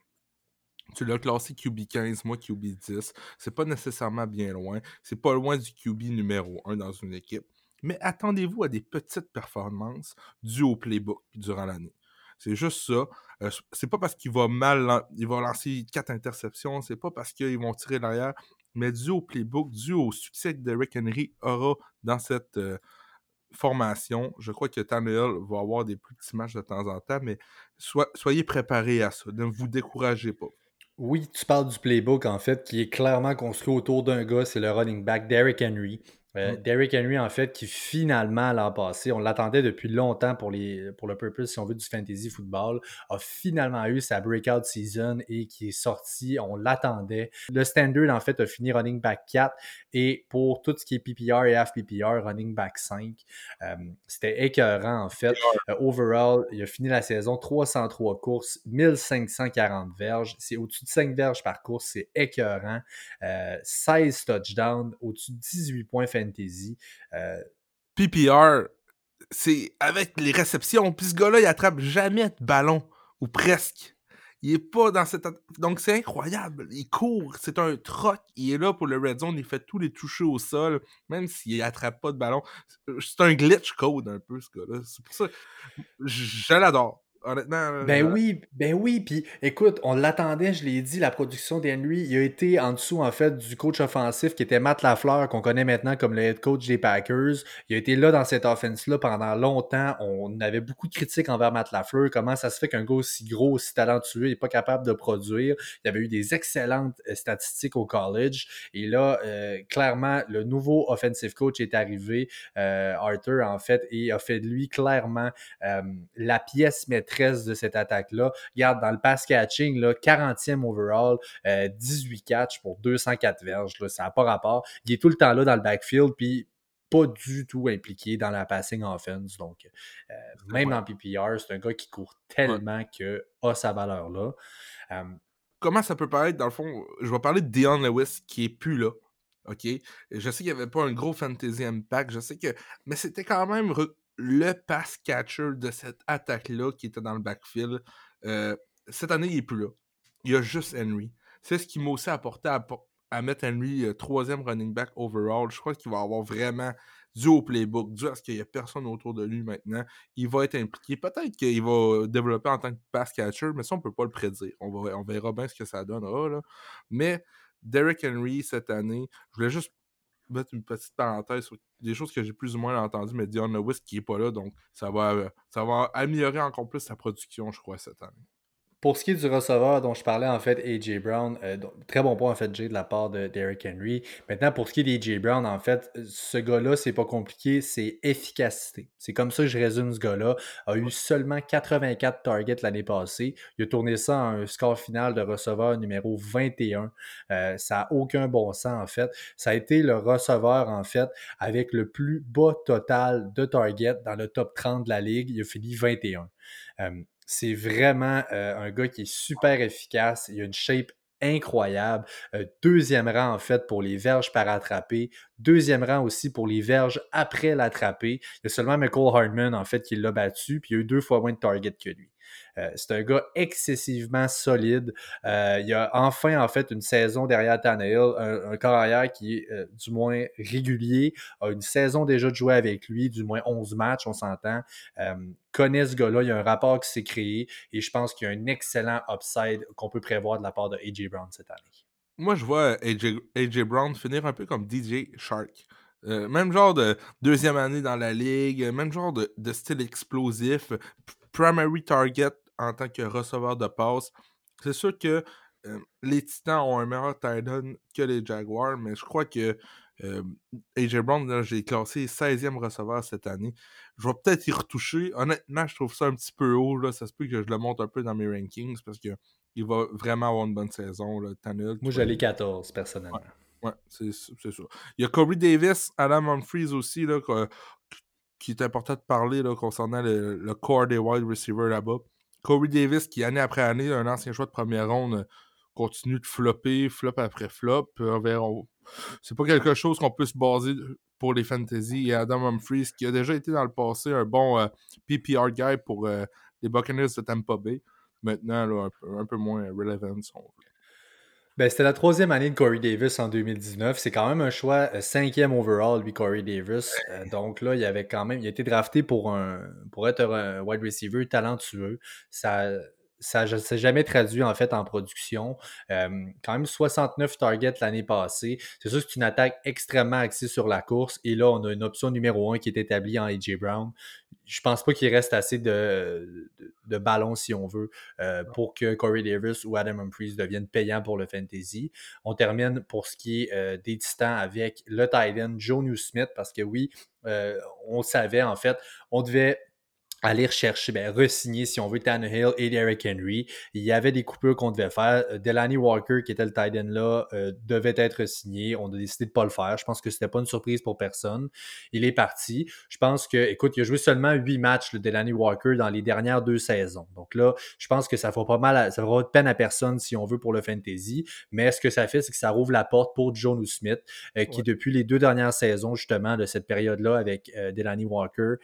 Tu l'as classé QB 15, moi QB 10. C'est pas nécessairement bien loin. C'est pas loin du QB numéro 1 dans une équipe. Mais attendez-vous à des petites performances dues au playbook durant l'année. C'est juste ça. Euh, c'est pas parce qu'il va mal, il va lancer quatre interceptions, c'est pas parce qu'ils vont tirer derrière, mais dû au playbook, dû au succès que Derrick Henry aura dans cette, euh, formation. Je crois que Tannehill va avoir des plus petits matchs de temps en temps, mais soyez préparés à ça. Ne vous découragez pas. Oui, tu parles du playbook, en fait, qui est clairement construit autour d'un gars, c'est le running back Derrick Henry. Euh, Derrick Henry, en fait, qui finalement l'an passé, on l'attendait depuis longtemps pour, les, pour le purpose, si on veut, du fantasy football, a finalement eu sa breakout season et qui est sorti. On l'attendait. Le standard, en fait, a fini running back 4 et pour tout ce qui est PPR et half PPR, running back 5. Euh, c'était écœurant, en fait. Euh, overall, il a fini la saison 303 courses, 1540 verges. C'est au-dessus de 5 verges par course. C'est écœurant. 16 touchdowns, au-dessus de 18 points fantasy. Euh, PPR, c'est avec les réceptions. Puis ce gars-là, il attrape jamais de ballon, ou presque. Il est pas dans cette. Donc c'est incroyable. Il court, c'est un troc. Il est là pour le red zone. Il fait tous les touchés au sol, même s'il attrape pas de ballon. C'est un glitch code un peu, ce gars-là. C'est pour ça. Je l'adore honnêtement. Ben oui, ben oui. Puis écoute, on l'attendait, je l'ai dit, la production d'Henry. Il a été en dessous, en fait, du coach offensif qui était Matt Lafleur, qu'on connaît maintenant comme le head coach des Packers. Il a été là dans cette offense-là pendant longtemps. On avait beaucoup de critiques envers Matt Lafleur. Comment ça se fait qu'un gars aussi gros, aussi talentueux n'est pas capable de produire? Il avait eu des excellentes euh, statistiques au college. Et là, euh, clairement, le nouveau offensive coach est arrivé, euh, Arthur, en fait, et a fait de lui clairement la pièce de cette attaque-là. Regarde, dans le pass catching, là, 40e overall, 18 euh, catch pour 204 verges. ça n'a pas rapport. Il est tout le temps là dans le backfield, puis pas du tout impliqué dans la passing offense. Donc, euh, même en PPR, c'est un gars qui court tellement que a sa valeur là. Comment ça peut paraître, dans le fond, je vais parler de Dion Lewis qui est plus là. OK? Je sais qu'il n'y avait pas un gros fantasy impact. Je sais que. Mais c'était quand même le pass catcher de cette attaque-là qui était dans le backfield. Euh, cette année, il n'est plus là. Il y a juste Henry. C'est ce qui m'a aussi apporté à, mettre Henry euh, troisième running back overall. Je crois qu'il va avoir vraiment dû au playbook, dû à ce qu'il n'y a personne autour de lui maintenant. Il va être impliqué. Peut-être qu'il va développer en tant que pass catcher, mais ça, on ne peut pas le prédire. On, va, on verra bien ce que ça donnera. Là. Mais Derrick Henry, cette année, je voulais juste mettre une petite parenthèse sur des choses que j'ai plus ou moins entendues, mais Dion Lewis qui n'est pas là, donc ça va, euh, ça va améliorer encore plus sa production, je crois, cette année. Pour ce qui est du receveur dont je parlais, en fait, A.J. Brown, euh, très bon point, en fait, Jay, de la part de Derrick Henry. Maintenant, pour ce qui est d'A.J. Brown, en fait, ce gars-là, c'est pas compliqué, c'est efficacité. C'est comme ça que je résume ce gars-là. A eu seulement 84 targets l'année passée. Il a tourné ça en un score final de receveur numéro 21. Euh, ça n'a aucun bon sens, en fait. Ça a été le receveur, en fait, avec le plus bas total de targets dans le top 30 de la ligue. Il a fini 21. C'est vraiment euh, un gars qui est super efficace. Il a une shape incroyable. Euh, deuxième rang, en fait, pour les verges par attraper. Deuxième rang aussi pour les verges après l'attraper. Il y a seulement Michael Hardman, en fait, qui l'a battu, puis il a eu deux fois moins de targets que lui. Euh, c'est un gars excessivement solide. Euh, il a enfin, en fait, une saison derrière Tannehill, un, un qui est euh, du moins régulier, a une saison déjà de jouer avec lui, du moins 11 matchs, on s'entend. connaît ce gars-là, il y a un rapport qui s'est créé et je pense qu'il y a un excellent upside qu'on peut prévoir de la part de A.J. Brown cette année. Moi, je vois AJ, Brown finir un peu comme DJ Shark. même genre de deuxième année dans la ligue, même genre de style explosif, primary target en tant que receveur de passe. C'est sûr que euh, les Titans ont un meilleur tight end que les Jaguars, mais je crois que euh, AJ Brown, j'ai classé 16e receveur cette année. Je vais peut-être y retoucher. Honnêtement, je trouve ça un petit peu haut. Là. Ça se peut que je le monte un peu dans mes rankings parce qu'il va vraiment avoir une bonne saison. Là, Moi, j'allais 14, personnellement. Ouais, c'est ça. Il y a Corey Davis, Adam Humphries aussi, là, qui est important de parler là, concernant le, le corps des wide receivers là-bas. Corey Davis, qui année après année, un ancien choix de première ronde, continue de flopper, flop après flop. C'est pas quelque chose qu'on peut se baser pour les fantasy. Et Adam Humphries, qui a déjà été dans le passé un bon euh, PPR guy pour euh, les Buccaneers de Tampa Bay. Maintenant, un, peu, moins relevant, ben, c'était la troisième année de Corey Davis en 2019. C'est quand même un choix euh, cinquième overall, lui, Corey Davis. Euh, donc là, il avait quand même, il a été drafté pour, un, pour être un wide receiver talentueux. Ça, ça ne s'est jamais traduit en fait en production. quand même 69 targets l'année passée. C'est sûr que c'est une attaque extrêmement axée sur la course. Et là, on a une option numéro un qui est établie en A.J. Brown. Je pense pas qu'il reste assez de, de, ballons, si on veut, euh, pour que Corey Davis ou Adam Humphries deviennent payants pour le fantasy. On termine pour ce qui est euh, des titans avec le Titan, Joe New Smith, parce que oui, euh, on savait en fait, on devait aller rechercher, ben, re-signer, si on veut, Tannehill et Derrick Henry. Il y avait des coupures qu'on devait faire. Euh, Delaney Walker, qui était le tight end là, euh, devait être signé. On a décidé de ne pas le faire. Je pense que ce n'était pas une surprise pour personne. Il est parti. Je pense que, écoute, il a joué seulement huit matchs, le Delaney Walker, dans les dernières deux saisons. Donc là, je pense que ça ne fera pas mal, ça fera de peine à personne si on veut pour le fantasy. Mais ce que ça fait, c'est que ça rouvre la porte pour John Smith, euh, qui depuis les deux dernières saisons, justement, de cette période-là avec Delaney Walker,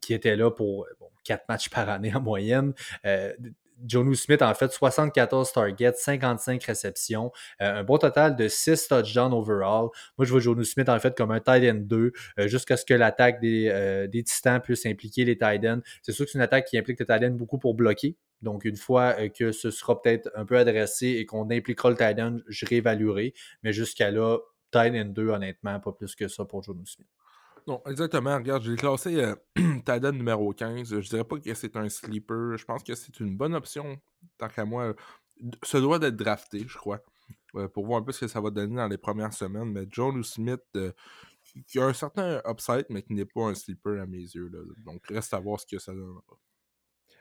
qui était là pour bon, 4 matchs par année en moyenne. Euh, Jonu Smith en fait 74 targets, 55 réceptions, euh, un bon total de 6 touchdowns overall. Moi, je vois Jonu Smith en fait comme un tight end 2 euh, jusqu'à ce que l'attaque des, des, Titans puisse impliquer les tight ends. C'est sûr que c'est une attaque qui implique les tight ends beaucoup pour bloquer. Donc, une fois que ce sera peut-être un peu adressé et qu'on impliquera le tight end, je réévaluerai. Mais jusqu'à là, tight end 2, honnêtement, pas plus que ça pour Jonu Smith. Non, exactement. Regarde, j'ai classé euh, numéro 15. Je dirais pas que c'est un sleeper. Je pense que c'est une bonne option. Tant qu'à moi, ce doit d'être drafté, je crois. Euh, pour voir un peu ce que ça va donner dans les premières semaines. Mais John ou Smith, euh, qui a un certain upside, mais qui n'est pas un sleeper à mes yeux. Donc, reste à voir ce que ça donne.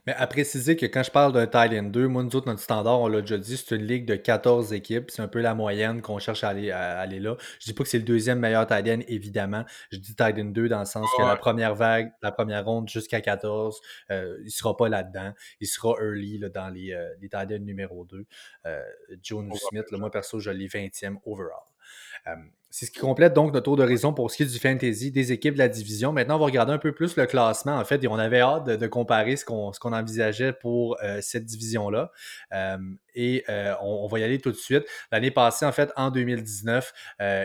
Mais à préciser que quand je parle d'un Thailand 2, moi, nous autres, notre standard, on l'a déjà dit, c'est une ligue de 14 équipes. C'est un peu la moyenne qu'on cherche à aller, aller là. Je dis pas que c'est le deuxième meilleur Thailand, évidemment. Je dis Thailand 2 dans le sens que la première vague, la première ronde jusqu'à 14, euh, il sera pas là-dedans. Il sera early là, dans les, euh, les numéro 2. Euh, Joe Smith, moi, perso, je l'ai 20e overall. Euh, c'est ce qui complète donc notre tour d'horizon pour ce qui est du fantasy des équipes de la division. Maintenant, on va regarder un peu plus le classement, en fait, et on avait hâte de, comparer ce qu'on envisageait pour euh, cette division-là. Euh, et on, va y aller tout de suite. L'année passée, en fait, en 2019,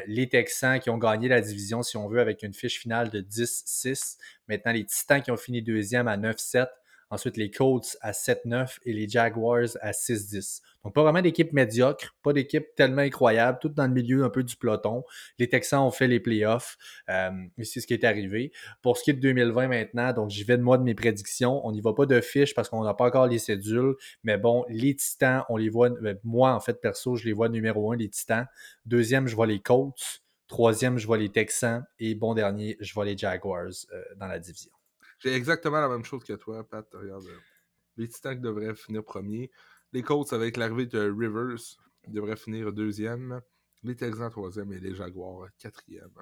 les Texans qui ont gagné la division, si on veut, avec une fiche finale de 10-6. Maintenant, les Titans qui ont fini deuxième à 9-7. Ensuite, les Colts à 7-9 et les Jaguars à 6-10. Donc, pas vraiment d'équipe médiocre, pas d'équipe tellement incroyable, tout dans le milieu un peu du peloton. Les Texans ont fait les playoffs. Euh, c'est ce qui est arrivé. Pour ce qui est de 2020 maintenant, donc j'y vais de moi de mes prédictions. On n'y va pas de fiches parce qu'on n'a pas encore les cédules. Mais bon, les Titans, on les voit. Euh, moi, en fait, perso, je les vois numéro un, les Titans. Deuxième, je vois les Colts. Troisième, je vois les Texans. Et bon dernier, je vois les Jaguars euh, dans la division. J'ai exactement la même chose que toi, Pat. Regarde, euh, les Titans devraient finir premier. Les Colts, avec l'arrivée de Rivers, devraient finir deuxième. Les Texans, troisième et les Jaguars, quatrième.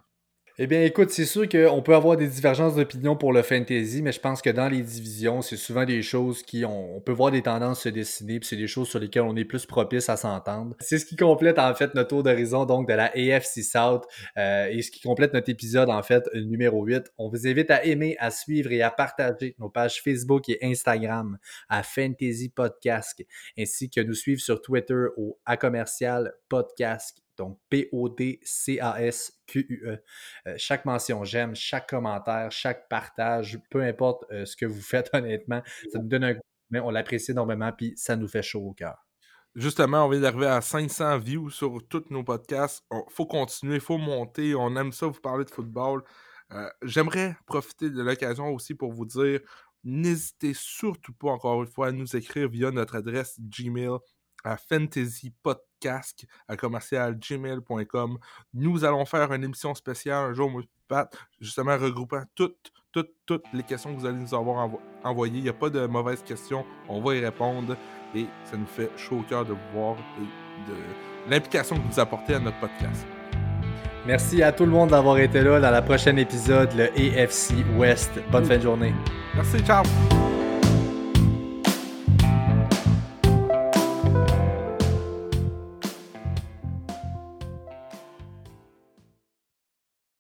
Eh bien, écoute, c'est sûr qu'on peut avoir des divergences d'opinion pour le fantasy, mais je pense que dans les divisions, c'est souvent des choses qui ont, on peut voir des tendances se dessiner, puis c'est des choses sur lesquelles on est plus propice à s'entendre. C'est ce qui complète en fait notre tour d'horizon donc de la AFC South euh, et ce qui complète notre épisode en fait numéro 8. On vous invite à aimer, à suivre et à partager nos pages Facebook et Instagram à Fantasy Podcast, ainsi que nous suivre sur Twitter au A commercial podcast donc, P-O-D-C-A-S-Q-U-E. Euh, chaque mention j'aime, chaque commentaire, chaque partage, peu importe euh, ce que vous faites honnêtement, ça nous donne un mais on l'apprécie énormément, puis ça nous fait chaud au cœur. Justement, on vient d'arriver à 500 views sur tous nos podcasts. Il faut continuer, il faut monter. On aime ça, vous parler de football. Euh, j'aimerais profiter de l'occasion aussi pour vous dire, n'hésitez surtout pas, encore une fois, à nous écrire via notre adresse Gmail à fantasypodcast à commercialgmail.com. Nous allons faire une émission spéciale un jour, moi, Pat, justement regroupant toutes, toutes, toutes les questions que vous allez nous avoir envoyées. Il n'y a pas de mauvaises questions, on va y répondre et ça nous fait chaud au cœur de vous voir et de l'implication que vous apportez à notre podcast. Merci à tout le monde d'avoir été là dans la prochaine épisode, le AFC West. Bonne fin de journée. Merci, ciao!